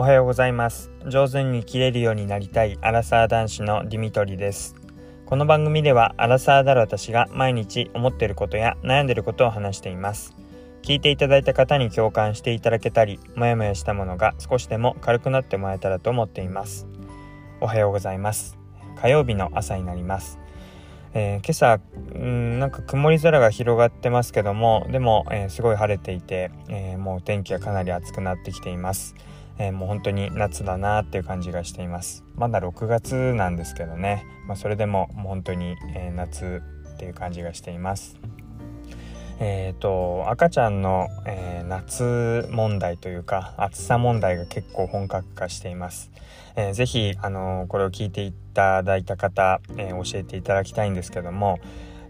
おはようございます。上手に生きれるようになりたいアラサー男子のディミトリです。この番組ではアラサーである私が毎日思っていることや悩んでいることを話しています。聞いていただいた方に共感していただけたりもやもやしたものが少しでも軽くなってもらえたらと思っています。おはようございます。火曜日の朝になります。えー、今朝うんなんか曇り空が広がってますけどもでも、えー、すごい晴れていて、えー、もう天気がかなり暑くなってきています、えもう本当に夏だなっていう感じがしています。まだ6月なんですけどね、まあ、それでももう本当に、え夏っていう感じがしています。えーと、赤ちゃんの、えー、夏問題というか暑さ問題が結構本格化しています。えー、ぜひ、あのー、これを聞いていただいた方、えー、教えていただきたいんですけども、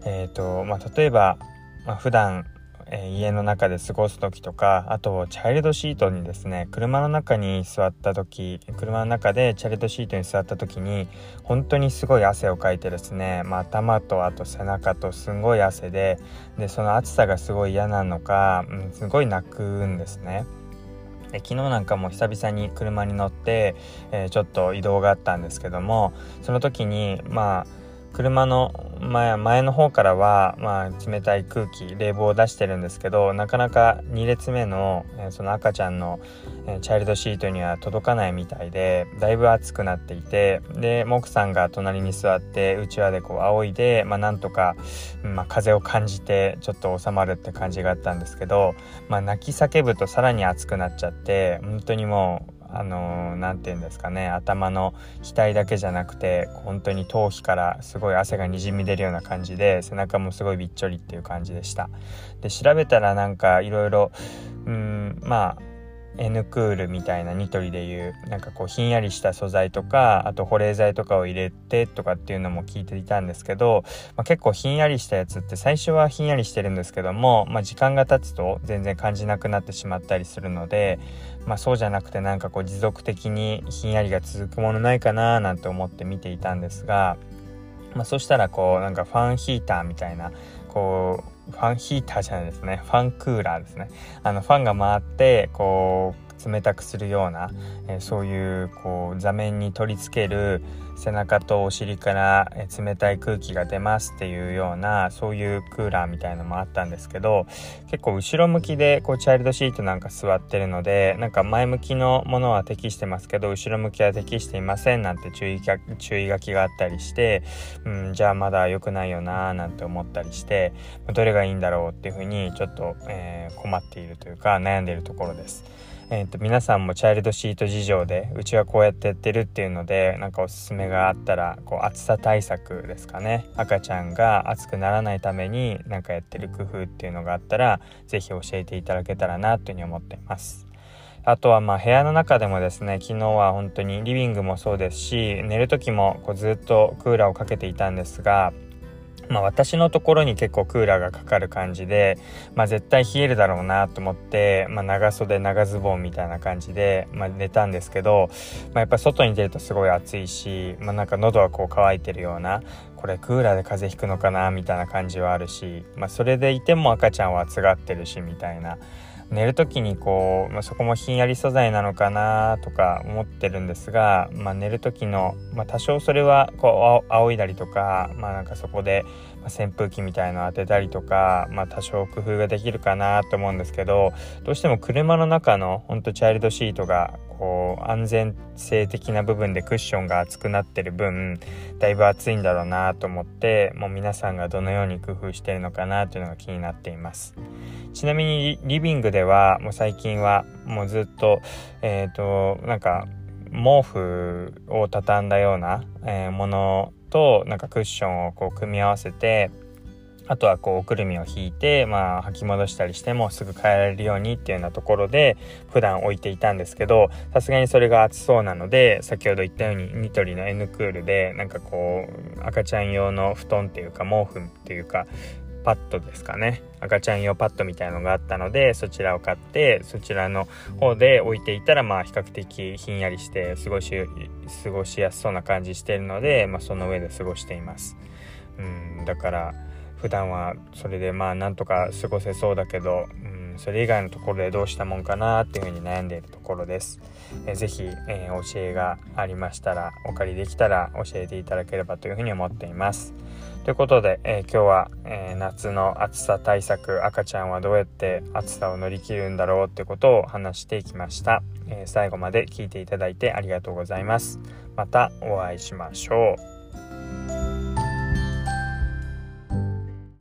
えーとまあ、例えば、まあ、普段え、家の中で過ごす時とかあとチャイルドシートにですね車の中に座った時車の中でチャイルドシートに座った時に本当にすごい汗をかいてですね、まあ、頭とあと背中とすんごい汗ででその暑さがすごい嫌なのか、うん、すごい泣くんですね。で昨日なんかも久々に車に乗って、えー、ちょっと移動があったんですけどもその時にまあ車の前前の方からは、まあ、冷たい空気冷房を出してるんですけどなかなか2列目の、え、その赤ちゃんの、え、チャイルドシートには届かないみたいでだいぶ暑くなっていてで奥さんが隣に座ってうちわでこう仰いで、まあ、なんとか、まあ、風を感じてちょっと収まるって感じがあったんですけど、まあ、泣き叫ぶとさらに暑くなっちゃって本当にもうあの何、て言うんですかね頭の額だけじゃなくて本当に頭皮からすごい汗がにじみ出るような感じで背中もすごいびっちょりっていう感じでした。で調べたらなんかいろいろうんまあ N クールみたいなニトリでいうなんかこうひんやりした素材とかあと保冷剤とかを入れてとかっていうのも聞いていたんですけど、まあ、結構ひんやりしたやつって最初はひんやりしてるんですけども、まあ、時間が経つと全然感じなくなってしまったりするので、まあ、そうじゃなくてなんかこう持続的にひんやりが続くものないかななんて思って見ていたんですが、ま、そしたらこうなんかファンヒーターみたいなこうファンヒーターじゃないですね。ファンクーラーですね。あのファンが回ってこう冷たくするような、え、そういうこう座面に取り付ける背中とお尻からえ冷たい空気が出ますっていうようなそういうクーラーみたいのもあったんですけど結構後ろ向きでこうチャイルドシートなんか座ってるのでなんか前向きのものは適してますけど後ろ向きは適していませんなんて注意注意書きがあったりして、うん、じゃあまだ良くないよなーなんて思ったりしてどれがいいんだろうっていうふうにちょっと、えー、困っているというか悩んでいるところです。えーと、皆さんもチャイルドシート事情でうちはこうやってやってるっていうのでなんかおすすめがあったらこう暑さ対策ですかね赤ちゃんが暑くならないために何かやってる工夫っていうのがあったら是非教えていただけたらなというふうに思っています。あとはまあ部屋の中でもですね昨日は本当にリビングもそうですし寝る時もこうずっとクーラーをかけていたんですがまあ、私のところに結構クーラーがかかる感じで、まあ、絶対冷えるだろうなと思って、まあ、長袖長ズボンみたいな感じで、まあ、寝たんですけど、まあ、やっぱ外に出るとすごい暑いし、まあ、なんか喉はこう乾いてるようなこれクーラーで風邪ひくのかなみたいな感じはあるし、まあ、それでいても赤ちゃんは暑がってるしみたいな。寝る時にこう、まあ、そこもひんやり素材なのかなとか思ってるんですが、まあ、寝る時の、まあ、多少それはこう仰いだりとか、まあ、なんかそこで扇風機みたいの当てたりとか、まあ、多少工夫ができるかなと思うんですけどどうしても車の中のほんとチャイルドシートがこう安全性的な部分でクッションが厚くなってる分だいぶ暑いんだろうなと思ってもう皆さんがどのように工夫してるのかなというのが気になっています。ちなみにリビングではもう最近はもうずっとえっ、ー、となんか毛布を畳んだような、えー、ものとなんかクッションをこう組み合わせてあとはこうおくるみを引いて、まあ、履き戻したりしてもすぐ変えられるようにっていうようなところで普段置いていたんですけどさすがにそれが暑そうなので先ほど言ったようにニトリの N クールでなんかこう赤ちゃん用の布団っていうか毛布っていうかパッドですかね。赤ちゃん用パッドみたいのがあったのでそちらを買ってそちらの方で置いていたらまあ比較的ひんやりして過ごし過ごしやすそうな感じしてるので、まあ、その上で過ごしています。うんだから普段はそれでまあなんとか過ごせそうだけどうん、それ以外のところでどうしたもんかなっていうふうに悩んでいるところです。えー、ぜひ、えー、教えがありましたらお借りできたら教えていただければというふうに思っています。ということで、えー、今日は、えー、夏の暑さ対策赤ちゃんはどうやって暑さを乗り切るんだろうってことを話していきました、えー、最後まで聞いていただいてありがとうございますまたお会いしましょう